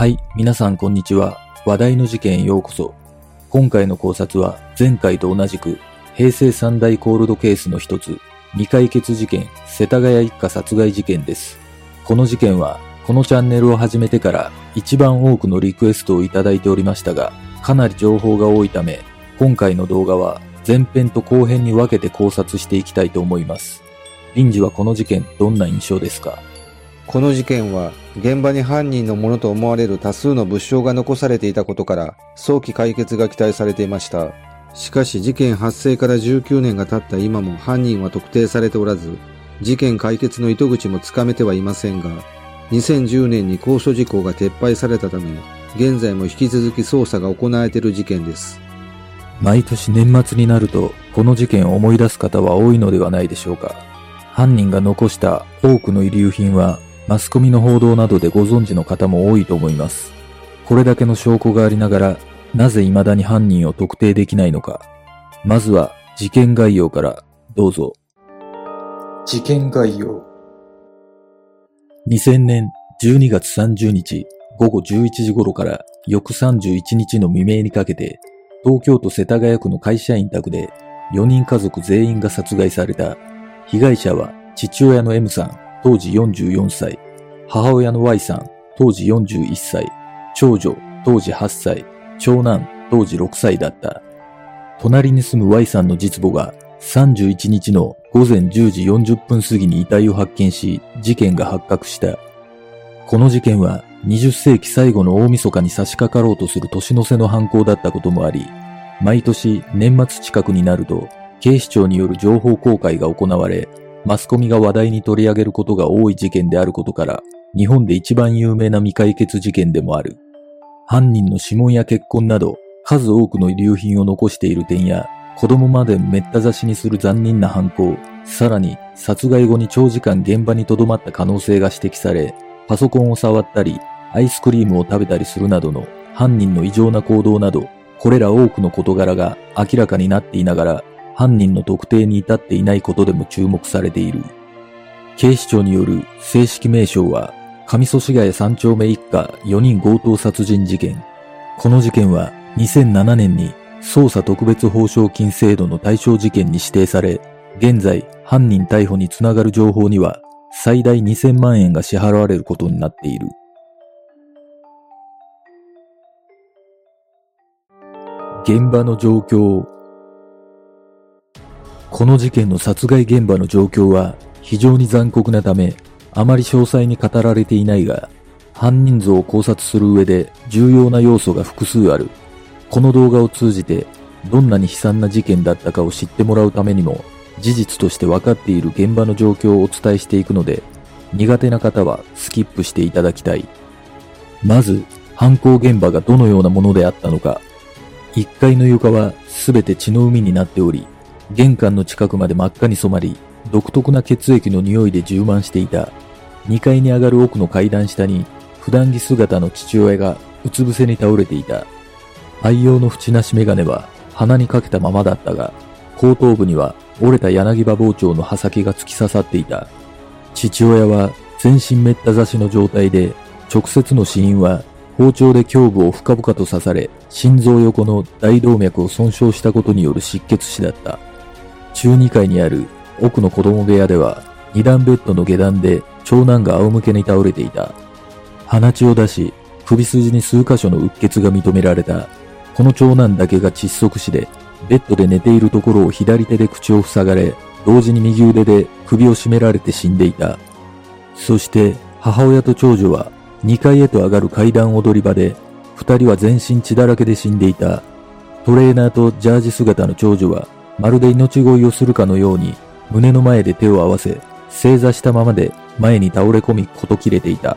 はい、皆さんこんにちは。話題の事件へようこそ。今回の考察は前回と同じく平成三大コールドケースの一つ未解決事件世田谷一家殺害事件です。この事件はこのチャンネルを始めてから一番多くのリクエストをいただいておりましたがかなり情報が多いため今回の動画は前編と後編に分けて考察していきたいと思います。臨時はこの事件どんな印象ですか？この事件は現場に犯人のものと思われる多数の物証が残されていたことから早期解決が期待されていました。しかし事件発生から19年が経った今も犯人は特定されておらず、事件解決の糸口もつかめてはいませんが、2010年に高所事項が撤廃されたため、現在も引き続き捜査が行われている事件です。毎年年末になると、この事件を思い出す方は多いのではないでしょうか。犯人が残した多くの遺留品はマスコミの報道などでご存知の方も多いと思います。これだけの証拠がありながら、なぜ未だに犯人を特定できないのか。まずは事件概要からどうぞ。事件概要。2000年12月30日午後11時頃から翌31日の未明にかけて、東京都世田谷区の会社員宅で4人家族全員が殺害された。被害者は父親の M さん、当時44歳、母親の Y さん、当時41歳、長女、当時8歳、長男、当時6歳だった。隣に住む Y さんの実母が31日の午前10時40分過ぎに遺体を発見し、事件が発覚した。この事件は20世紀最後の大晦日に差し掛かろうとする年の瀬の犯行だったこともあり、毎年年末近くになると警視庁による情報公開が行われ、マスコミが話題に取り上げることが多い事件であることから、日本で一番有名な未解決事件でもある。犯人の指紋や血痕など、数多くの遺留品を残している点や、子供までめった刺しにする残忍な犯行、さらに殺害後に長時間現場に留まった可能性が指摘され、パソコンを触ったり、アイスクリームを食べたりするなどの犯人の異常な行動など、これら多くの事柄が明らかになっていながら、犯人の特定に至っていないことでも注目されている。警視庁による正式名称は、上祖師谷三丁目一家4人強盗殺人事件。この事件は2007年に捜査特別報奨金制度の対象事件に指定され、現在犯人逮捕につながる情報には最大2000万円が支払われることになっている。現場の状況この事件の殺害現場の状況は非常に残酷なため、あまり詳細に語られていないが、犯人像を考察する上で重要な要素が複数ある。この動画を通じて、どんなに悲惨な事件だったかを知ってもらうためにも、事実として分かっている現場の状況をお伝えしていくので、苦手な方はスキップしていただきたい。まず、犯行現場がどのようなものであったのか。1階の床はすべて血の海になっており、玄関の近くまで真っ赤に染まり、独特な血液の匂いで充満していた。2階に上がる奥の階段下に、普段着姿の父親がうつ伏せに倒れていた。愛用の縁なしメガネは鼻にかけたままだったが、後頭部には折れた柳葉包丁の刃先が突き刺さっていた。父親は全身めった刺しの状態で、直接の死因は包丁で胸部を深々と刺され、心臓横の大動脈を損傷したことによる失血死だった。中2階にある奥の子供部屋では、二段ベッドの下段で長男が仰向けに倒れていた。鼻血を出し、首筋に数箇所のうっ血が認められた。この長男だけが窒息死で、ベッドで寝ているところを左手で口を塞がれ、同時に右腕で首を絞められて死んでいた。そして母親と長女は2階へと上がる階段踊り場で、二人は全身血だらけで死んでいた。トレーナーとジャージ姿の長女は、まるで命乞いをするかのように、胸の前で手を合わせ、正座したままで前に倒れ込みこと切れていた。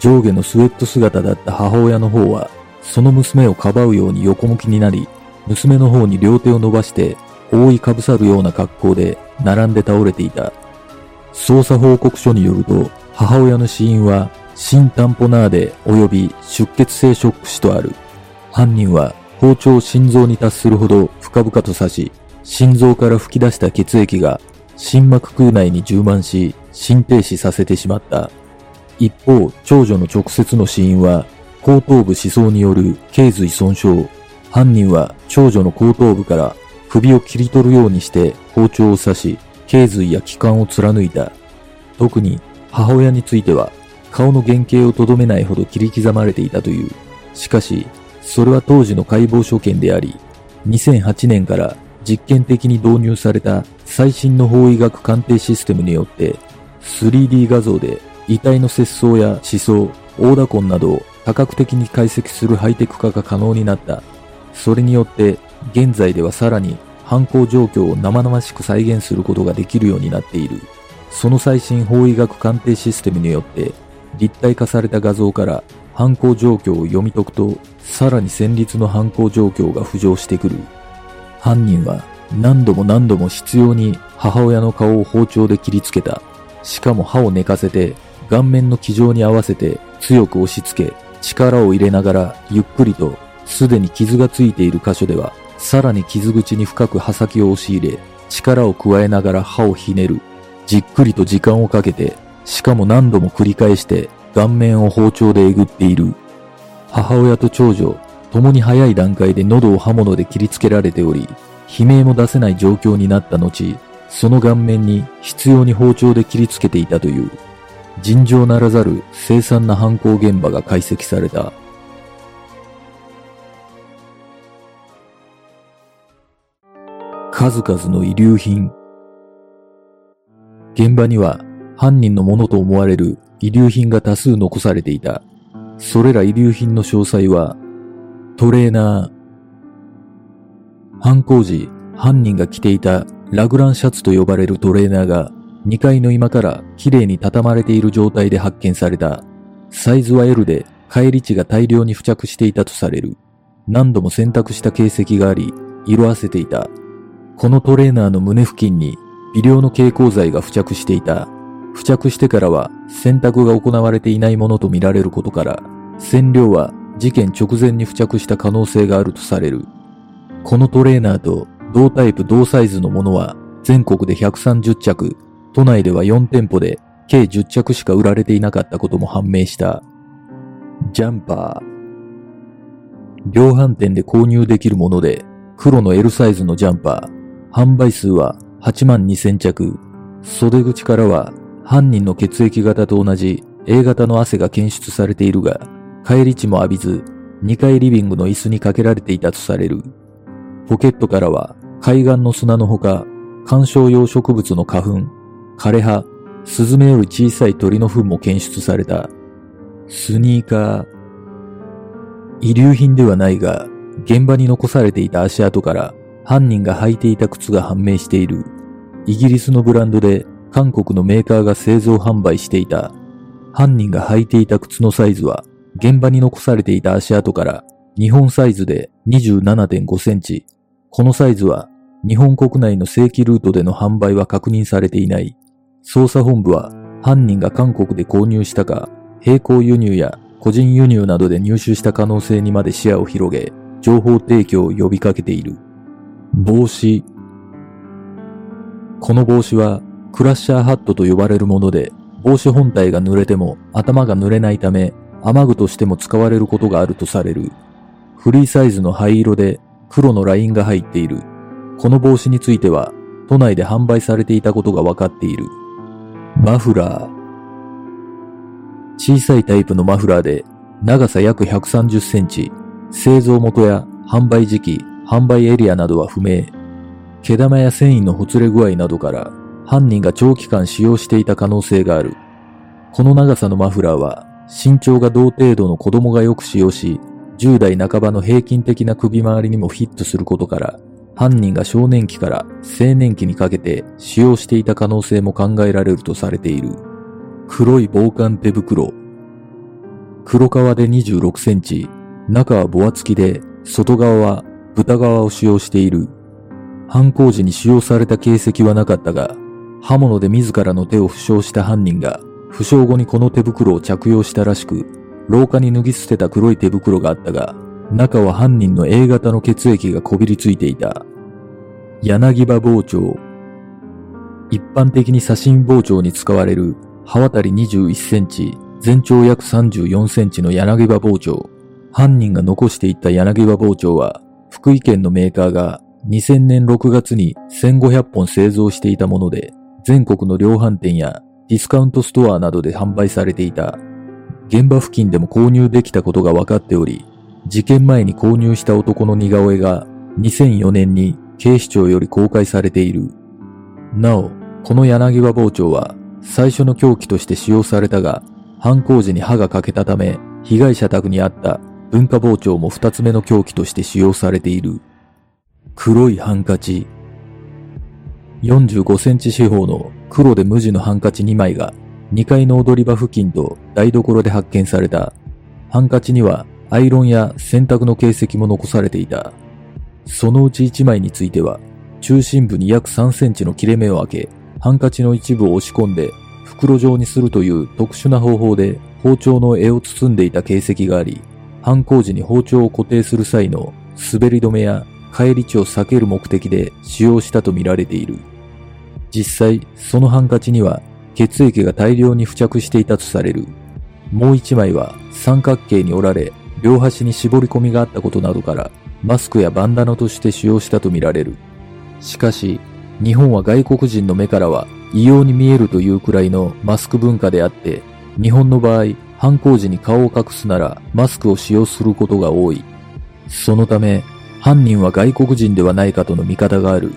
上下のスウェット姿だった母親の方は、その娘をかばうように横向きになり、娘の方に両手を伸ばして覆いかぶさるような格好で並んで倒れていた。捜査報告書によると、母親の死因は、心タンポナーデ及び出血性ショック死とある。犯人は包丁を心臓に達するほど深々と刺し、心臓から吹き出した血液が心膜空内に充満し、心停止させてしまった。一方、長女の直接の死因は、後頭部思想による頸髄損傷。犯人は長女の後頭部から首を切り取るようにして包丁を刺し、頸髄や気管を貫いた。特に母親については、顔の原型をとどめないほど切り刻まれていたという。しかし、それは当時の解剖所見であり、2008年から実験的に導入された最新の法医学鑑定システムによって 3D 画像で遺体の切相や思想、大打痕などを多角的に解析するハイテク化が可能になった。それによって現在ではさらに犯行状況を生々しく再現することができるようになっている。その最新法医学鑑定システムによって立体化された画像から犯行状況を読み解くとさらに戦慄の犯行状況が浮上してくる。犯人は何度も何度も執拗に母親の顔を包丁で切りつけた。しかも歯を寝かせて顔面の気丈に合わせて強く押し付け力を入れながらゆっくりとすでに傷がついている箇所ではさらに傷口に深く刃先を押し入れ力を加えながら歯をひねる。じっくりと時間をかけてしかも何度も繰り返して顔面を包丁でえぐっている。母親と長女、共に早い段階で喉を刃物で切りつけられており、悲鳴も出せない状況になった後、その顔面に必要に包丁で切りつけていたという、尋常ならざる凄惨な犯行現場が解析された。数々の遺留品。現場には犯人のものと思われる遺留品が多数残されていた。それら遺留品の詳細は、トレーナー、犯行時、犯人が着ていたラグランシャツと呼ばれるトレーナーが2階の居間から綺麗に畳まれている状態で発見された。サイズは L で帰り値が大量に付着していたとされる。何度も洗濯した形跡があり、色あせていた。このトレーナーの胸付近に微量の蛍光剤が付着していた。付着してからは洗濯が行われていないものとみられることから、染料は事件直前に付着した可能性があるとされる。このトレーナーと同タイプ同サイズのものは全国で130着、都内では4店舗で計10着しか売られていなかったことも判明した。ジャンパー。量販店で購入できるもので、黒の L サイズのジャンパー。販売数は8万2000着。袖口からは犯人の血液型と同じ A 型の汗が検出されているが、帰り血も浴びず、2階リビングの椅子にかけられていたとされる。ポケットからは海岸の砂のほか、観賞用植物の花粉、枯葉、スズメより小さい鳥の糞も検出された。スニーカー。遺留品ではないが、現場に残されていた足跡から犯人が履いていた靴が判明している。イギリスのブランドで韓国のメーカーが製造販売していた。犯人が履いていた靴のサイズは、現場に残されていた足跡から、日本サイズで27.5センチ。このサイズは、日本国内の正規ルートでの販売は確認されていない。捜査本部は、犯人が韓国で購入したか、並行輸入や個人輸入などで入手した可能性にまで視野を広げ、情報提供を呼びかけている。帽子。この帽子はクラッシャーハットと呼ばれるもので、帽子本体が濡れても頭が濡れないため、雨具としても使われることがあるとされる。フリーサイズの灰色で黒のラインが入っている。この帽子については、都内で販売されていたことが分かっている。マフラー。小さいタイプのマフラーで、長さ約130センチ、製造元や販売時期、販売エリアなどは不明。毛玉や繊維のほつれ具合などから犯人が長期間使用していた可能性がある。この長さのマフラーは身長が同程度の子供がよく使用し、10代半ばの平均的な首回りにもフィットすることから、犯人が少年期から青年期にかけて使用していた可能性も考えられるとされている。黒い防寒手袋。黒革で26センチ、中は分厚きで、外側は豚革を使用している。犯行時に使用された形跡はなかったが、刃物で自らの手を負傷した犯人が、負傷後にこの手袋を着用したらしく、廊下に脱ぎ捨てた黒い手袋があったが、中は犯人の A 型の血液がこびりついていた。柳葉包丁。一般的に刺身包丁に使われる刃渡り21センチ、全長約34センチの柳葉包丁。犯人が残していった柳葉包丁は、福井県のメーカーが2000年6月に1500本製造していたもので、全国の量販店やディスカウントストアなどで販売されていた。現場付近でも購入できたことが分かっており、事件前に購入した男の似顔絵が2004年に警視庁より公開されている。なお、この柳葉包丁は最初の凶器として使用されたが、犯行時に刃が欠けたため、被害者宅にあった文化包丁も二つ目の凶器として使用されている。黒いハンカチ。45センチ四方の黒で無地のハンカチ2枚が2階の踊り場付近と台所で発見された。ハンカチにはアイロンや洗濯の形跡も残されていた。そのうち1枚については、中心部に約3センチの切れ目を開け、ハンカチの一部を押し込んで袋状にするという特殊な方法で包丁の柄を包んでいた形跡があり、犯行時に包丁を固定する際の滑り止めや返り血を避ける目的で使用したとみられている。実際、そのハンカチには血液が大量に付着していたとされる。もう一枚は三角形に折られ、両端に絞り込みがあったことなどから、マスクやバンダナとして使用したとみられる。しかし、日本は外国人の目からは異様に見えるというくらいのマスク文化であって、日本の場合、犯行時に顔を隠すならマスクを使用することが多い。そのため、犯人は外国人ではないかとの見方がある。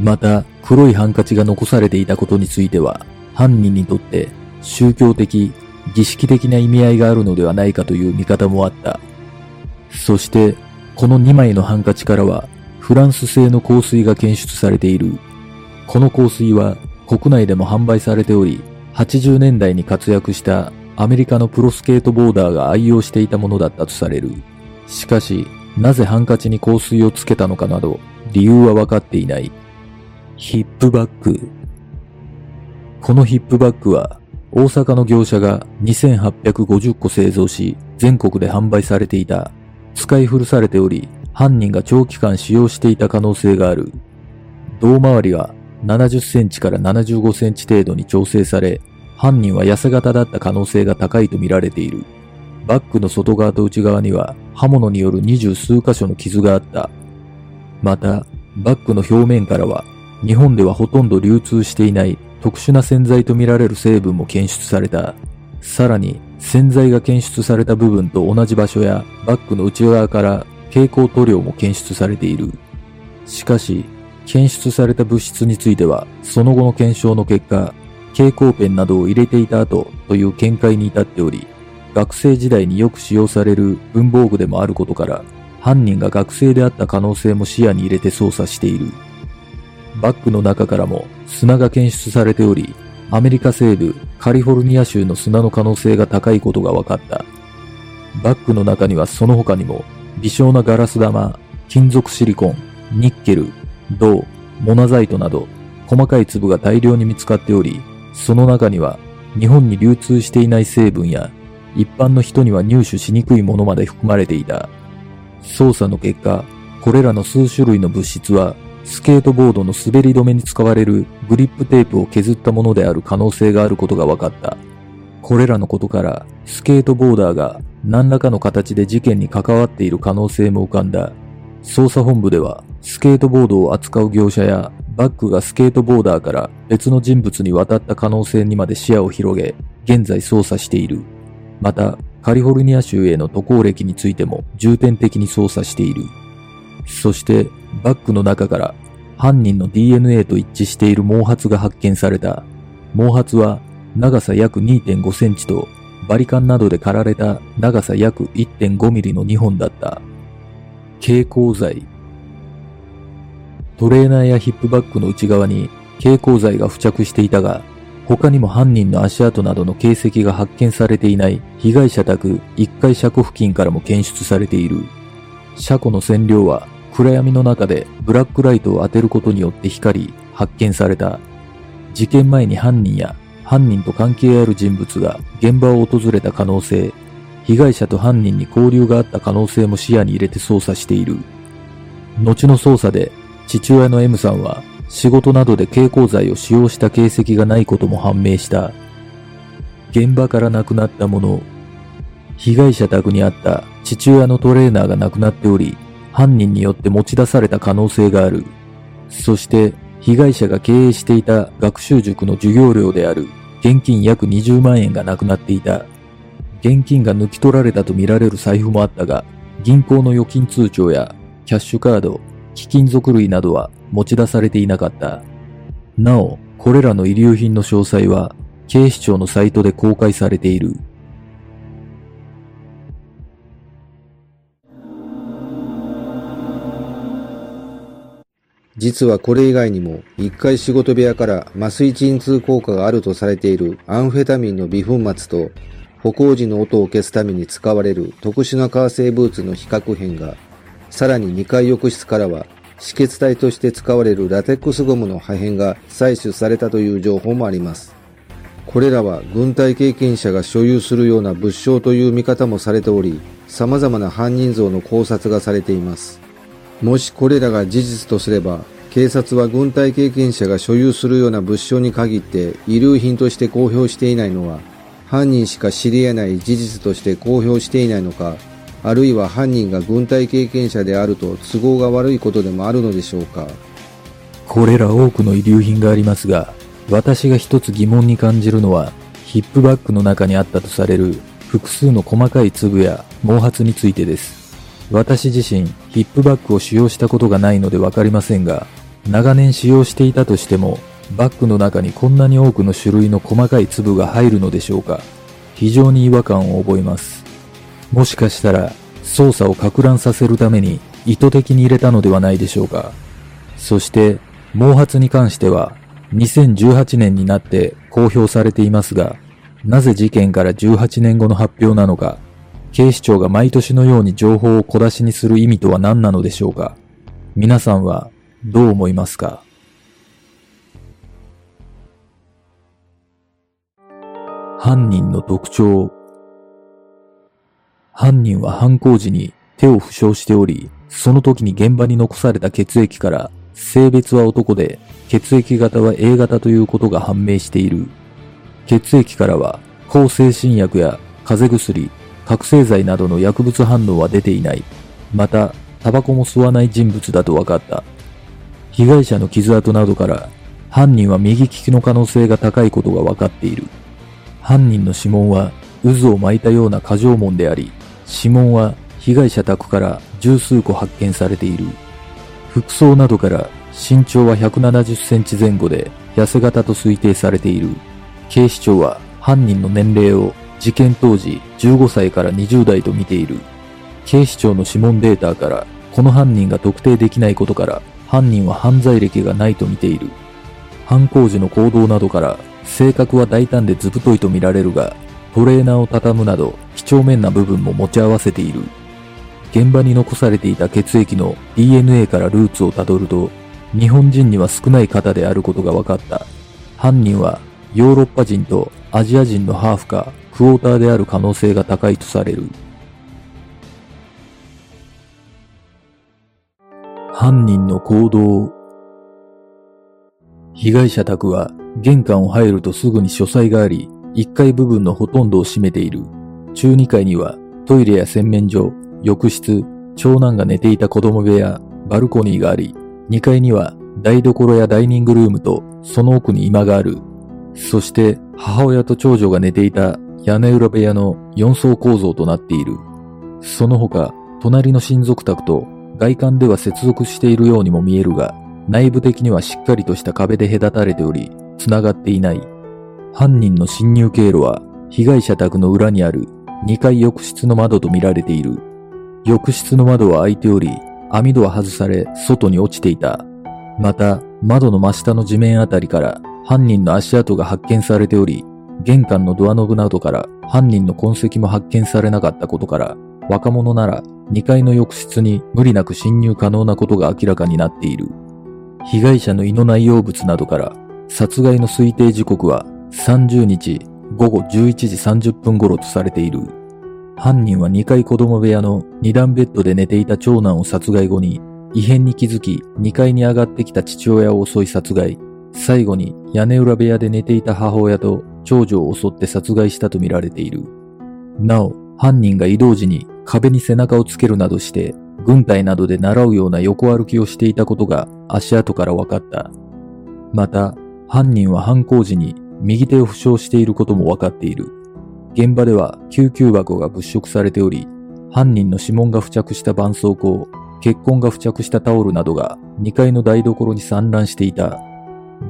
また、黒いハンカチが残されていたことについては、犯人にとって宗教的、儀式的な意味合いがあるのではないかという見方もあった。そして、この2枚のハンカチからは、フランス製の香水が検出されている。この香水は国内でも販売されており、80年代に活躍したアメリカのプロスケートボーダーが愛用していたものだったとされる。しかし、なぜハンカチに香水をつけたのかなど、理由は分かっていない。ヒップバッグ。このヒップバッグは、大阪の業者が2850個製造し、全国で販売されていた。使い古されており、犯人が長期間使用していた可能性がある。胴回りは70センチから75センチ程度に調整され、犯人は痩せ型だった可能性が高いと見られている。バッグの外側と内側には刃物による二十数箇所の傷があった。また、バッグの表面からは日本ではほとんど流通していない特殊な洗剤とみられる成分も検出された。さらに、洗剤が検出された部分と同じ場所やバッグの内側から蛍光塗料も検出されている。しかし、検出された物質については、その後の検証の結果、蛍光ペンなどを入れていた後という見解に至っており、学生時代によく使用される文房具でもあることから、犯人が学生であった可能性も視野に入れて捜査している。バッグの中からも砂が検出されており、アメリカ西部カリフォルニア州の砂の可能性が高いことが分かった。バッグの中にはその他にも微小なガラス玉、金属シリコン、ニッケル、銅、モナザイトなど細かい粒が大量に見つかっており、その中には日本に流通していない成分や一般の人には入手しにくいものまで含まれていた。捜査の結果、これらの数種類の物質はスケートボードの滑り止めに使われるグリップテープを削ったものである可能性があることが分かった。これらのことから、スケートボーダーが何らかの形で事件に関わっている可能性も浮かんだ。捜査本部では、スケートボードを扱う業者やバッグがスケートボーダーから別の人物に渡った可能性にまで視野を広げ、現在捜査している。また、カリフォルニア州への渡航歴についても重点的に捜査している。そして、バッグの中から犯人の DNA と一致している毛髪が発見された。毛髪は長さ約2.5センチとバリカンなどで刈られた長さ約1.5ミリの2本だった。蛍光剤。トレーナーやヒップバッグの内側に蛍光剤が付着していたが、他にも犯人の足跡などの形跡が発見されていない被害者宅1階車庫付近からも検出されている。車庫の線量は暗闇の中でブラックライトを当てることによって光り発見された。事件前に犯人や犯人と関係ある人物が現場を訪れた可能性、被害者と犯人に交流があった可能性も視野に入れて捜査している。後の捜査で父親の M さんは仕事などで蛍光剤を使用した形跡がないことも判明した。現場からなくなったもの。被害者宅にあった父親のトレーナーがなくなっており、犯人によって持ち出された可能性がある。そして、被害者が経営していた学習塾の授業料である現金約20万円がなくなっていた。現金が抜き取られたとみられる財布もあったが、銀行の預金通帳やキャッシュカード、貴金属類などは持ち出されていなかった。なお、これらの遺留品の詳細は警視庁のサイトで公開されている。実はこれ以外にも、1階仕事部屋から麻酔鎮痛効果があるとされているアンフェタミンの微粉末と、歩行時の音を消すために使われる特殊な革製ブーツの比較片が、さらに2階浴室からは、止血体として使われるラテックスゴムの破片が採取されたという情報もあります。これらは軍隊経験者が所有するような物証という見方もされており、様々な犯人像の考察がされています。もしこれらが事実とすれば、警察は軍隊経験者が所有するような物証に限って遺留品として公表していないのは、犯人しか知り得ない事実として公表していないのか、あるいは犯人が軍隊経験者であると都合が悪いことでもあるのでしょうか。これら多くの遺留品がありますが、私が一つ疑問に感じるのは、ヒップバッグの中にあったとされる複数の細かい粒や毛髪についてです。私自身、ヒップバッグを使用したことがないのでわかりませんが、長年使用していたとしても、バッグの中にこんなに多くの種類の細かい粒が入るのでしょうか。非常に違和感を覚えます。もしかしたら、操作を攪乱させるために意図的に入れたのではないでしょうか。そして、毛髪に関しては、2018年になって公表されていますが、なぜ事件から18年後の発表なのか、警視庁が毎年のように情報を小出しにする意味とは何なのでしょうか？皆さんはどう思いますか？犯人の特徴。犯人は犯行時に手を負傷しており、その時に現場に残された血液から性別は男で血液型は A 型ということが判明している。血液からは抗精神薬や風邪薬、覚醒剤などの薬物反応は出ていない。また、タバコも吸わない人物だと分かった。被害者の傷跡などから犯人は右利きの可能性が高いことが分かっている。犯人の指紋は渦を巻いたような過剰紋であり、指紋は被害者宅から十数個発見されている。服装などから身長は170センチ前後で痩せ型と推定されている。警視庁は犯人の年齢を事件当時15歳から20代と見ている。警視庁の指紋データからこの犯人が特定できないことから犯人は犯罪歴がないと見ている。犯行時の行動などから性格は大胆で図太いと見られるがトレーナーを畳むなど几帳面な部分も持ち合わせている。現場に残されていた血液の DNA からルーツをたどると、日本人には少ない方であることが分かった。犯人はヨーロッパ人とアジア人のハーフかクォーターである可能性が高いとされる。犯人の行動被害者宅は玄関を入るとすぐに書斎があり、1階部分のほとんどを占めている。中2階にはトイレや洗面所、浴室、長男が寝ていた子供部屋、バルコニーがあり、2階には台所やダイニングルームとその奥に居間がある。そして母親と長女が寝ていた屋根裏部屋の4層構造となっている。その他、隣の親族宅と外観では接続しているようにも見えるが、内部的にはしっかりとした壁で隔たれており、繋がっていない。犯人の侵入経路は被害者宅の裏にある2階浴室の窓とみられている。浴室の窓は開いており、網戸は外され、外に落ちていた。また、窓の真下の地面あたりから犯人の足跡が発見されており、玄関のドアノブなどから犯人の痕跡も発見されなかったことから、若者なら2階の浴室に無理なく侵入可能なことが明らかになっている。被害者の胃の内容物などから殺害の推定時刻は30日午後11時30分頃とされている。犯人は2階子供部屋の2段ベッドで寝ていた長男を殺害後に異変に気づき2階に上がってきた父親を襲い殺害。最後に屋根裏部屋で寝ていた母親と長女を襲って殺害したとみられている。なお、犯人が移動時に壁に背中をつけるなどして、軍隊などで習うような横歩きをしていたことが足跡から分かった。また、犯人は犯行時に右手を負傷していることも分かっている。現場では救急箱が物色されており、犯人の指紋が付着した絆創膏、血痕が付着したタオルなどが2階の台所に散乱していた。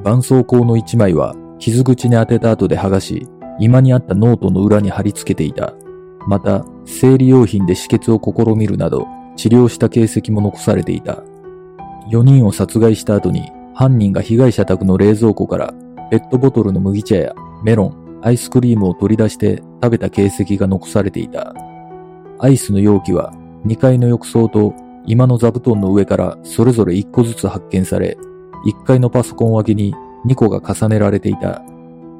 絆創膏の1枚は傷口に当てた後で剥がし、居間にあったノートの裏に貼り付けていた。また、生理用品で止血を試みるなど、治療した形跡も残されていた。4人を殺害した後に、犯人が被害者宅の冷蔵庫からペットボトルの麦茶やメロン、アイスクリームを取り出して食べた形跡が残されていた。アイスの容器は2階の浴槽と今の座布団の上からそれぞれ1個ずつ発見され、1階のパソコン脇に2個が重ねられていた。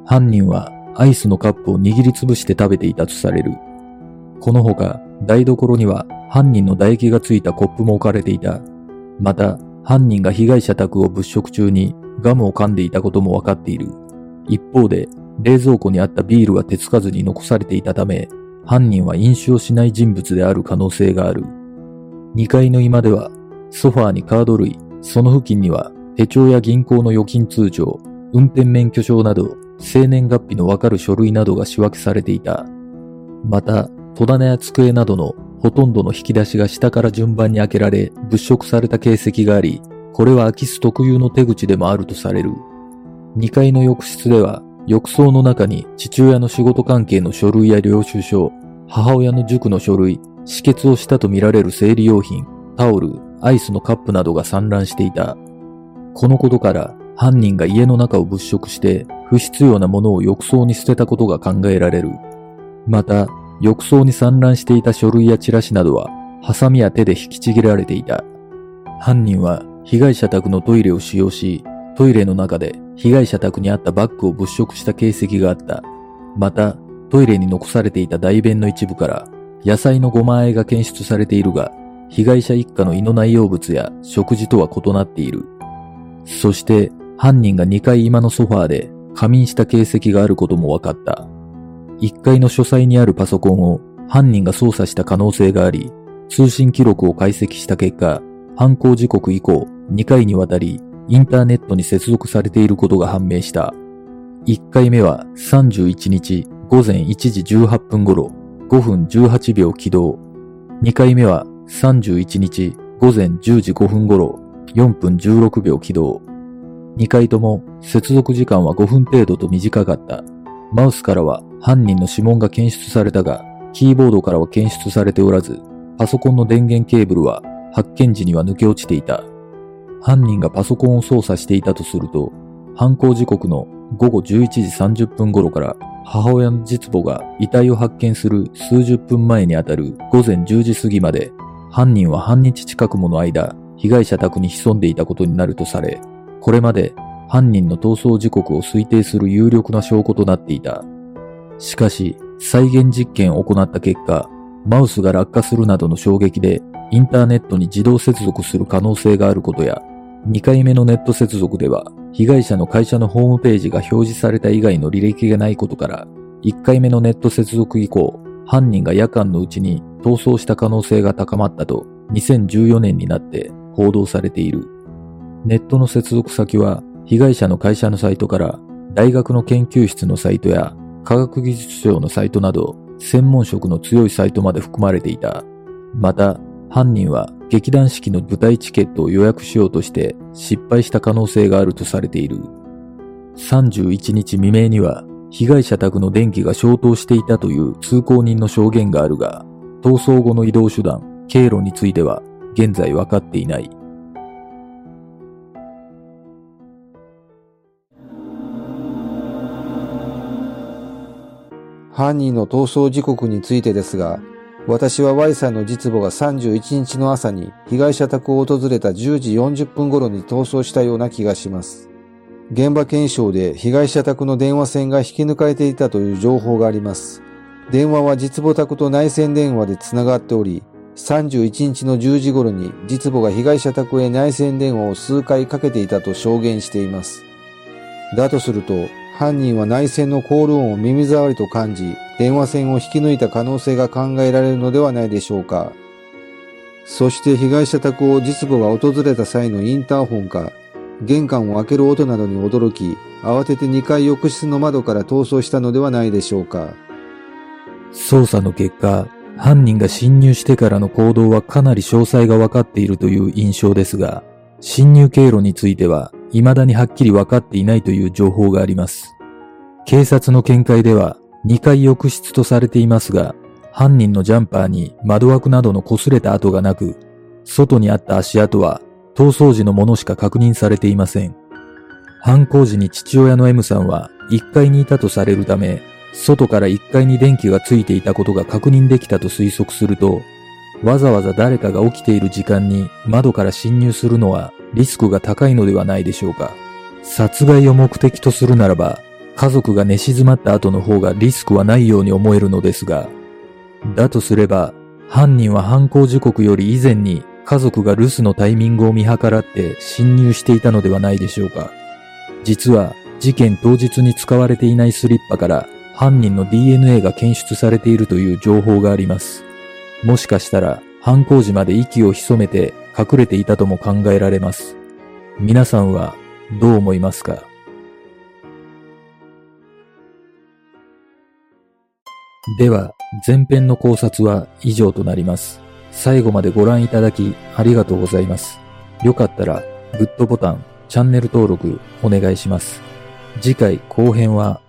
犯人はアイスのカップを握りつぶして食べていたとされる。このほか、台所には犯人の唾液がついたコップも置かれていた。また、犯人が被害者宅を物色中にガムを噛んでいたこともわかっている。一方で、冷蔵庫にあったビールは手つかずに残されていたため、犯人は飲酒をしない人物である可能性がある。2階の居間では、ソファーにカード類、その付近には手帳や銀行の預金通帳、運転免許証など、生年月日のわかる書類などが仕分けされていた。また、戸棚や机などのほとんどの引き出しが下から順番に開けられ物色された形跡があり、これは空き巣特有の手口でもあるとされる。2階の浴室では浴槽の中に父親の仕事関係の書類や領収書、母親の塾の書類、止血をしたとみられる生理用品、タオル、アイスのカップなどが散乱していた。このことから犯人が家の中を物色して不必要なものを浴槽に捨てたことが考えられる。また、浴槽に散乱していた書類やチラシなどは、ハサミや手で引きちぎられていた。犯人は被害者宅のトイレを使用し、トイレの中で被害者宅にあったバッグを物色した形跡があった。また、トイレに残されていた大便の一部から野菜のごま和えが検出されているが、被害者一家の胃の内容物や食事とは異なっている。そして犯人が2階今のソファーで仮眠した形跡があることも分かった。1階の書斎にあるパソコンを犯人が操作した可能性があり、通信記録を解析した結果、犯行時刻以降2回にわたりインターネットに接続されていることが判明した。1回目は31日午前1時18分頃5分18秒起動。2回目は31日午前10時5分頃4分16秒起動。2回とも接続時間は5分程度と短かった。マウスからは犯人の指紋が検出されたが、キーボードからは検出されておらず、パソコンの電源ケーブルは発見時には抜け落ちていた。犯人がパソコンを操作していたとすると、犯行時刻の午後11時30分頃から母親の実母が遺体を発見する数十分前にあたる午前10時過ぎまで、犯人は半日近くもの間、被害者宅に潜んでいたことになるとされ、これまで犯人の逃走時刻を推定する有力な証拠となっていた。しかし、再現実験を行った結果、マウスが落下するなどの衝撃でインターネットに自動接続する可能性があることや、2回目のネット接続では、被害者の会社のホームページが表示された以外の履歴がないことから、1回目のネット接続以降、犯人が夜間のうちに逃走した可能性が高まったと2014年になって報道されている。ネットの接続先は被害者の会社のサイトから大学の研究室のサイトや科学技術省のサイトなど専門職の強いサイトまで含まれていた。また、犯人は劇団四季の舞台チケットを予約しようとして失敗した可能性があるとされている。31日未明には被害者宅の電気が消灯していたという通行人の証言があるが、逃走後の移動手段、経路については現在分かっていない。犯人の逃走時刻についてですが、私は Y さんの実母が31日の朝に被害者宅を訪れた10時40分頃に逃走したような気がします。現場検証で被害者宅の電話線が引き抜かれていたという情報があります。電話は実母宅と内線電話で繋がっており、31日の10時頃に実母が被害者宅へ内線電話を数回かけていたと証言しています。だとすると、犯人は内線のコール音を耳障りと感じ、電話線を引き抜いた可能性が考えられるのではないでしょうか。そして被害者宅を実母が訪れた際のインターホンか、玄関を開ける音などに驚き、慌てて2階浴室の窓から逃走したのではないでしょうか。捜査の結果、犯人が侵入してからの行動はかなり詳細が分かっているという印象ですが、侵入経路については未だにはっきり分かっていないという情報があります。警察の見解では2階浴室とされていますが、犯人のジャンパーに窓枠などの擦れた跡がなく、外にあった足跡は逃走時のものしか確認されていません。犯行時に父親の M さんは1階にいたとされるため、外から1階に電気がついていたことが確認できたと推測すると、わざわざ誰かが起きている時間に窓から侵入するのはリスクが高いのではないでしょうか。殺害を目的とするならば、家族が寝静まった後の方がリスクはないように思えるのですが、だとすれば、犯人は犯行時刻より以前に家族が留守のタイミングを見計らって侵入していたのではないでしょうか。実は事件当日に使われていないスリッパから犯人の DNA が検出されているという情報があります。もしかしたら犯行時まで息を潜めて隠れていたとも考えられます。皆さんはどう思いますか？では、前編の考察は以上となります。最後までご覧いただきありがとうございます。よかったらグッドボタン、チャンネル登録お願いします。次回後編は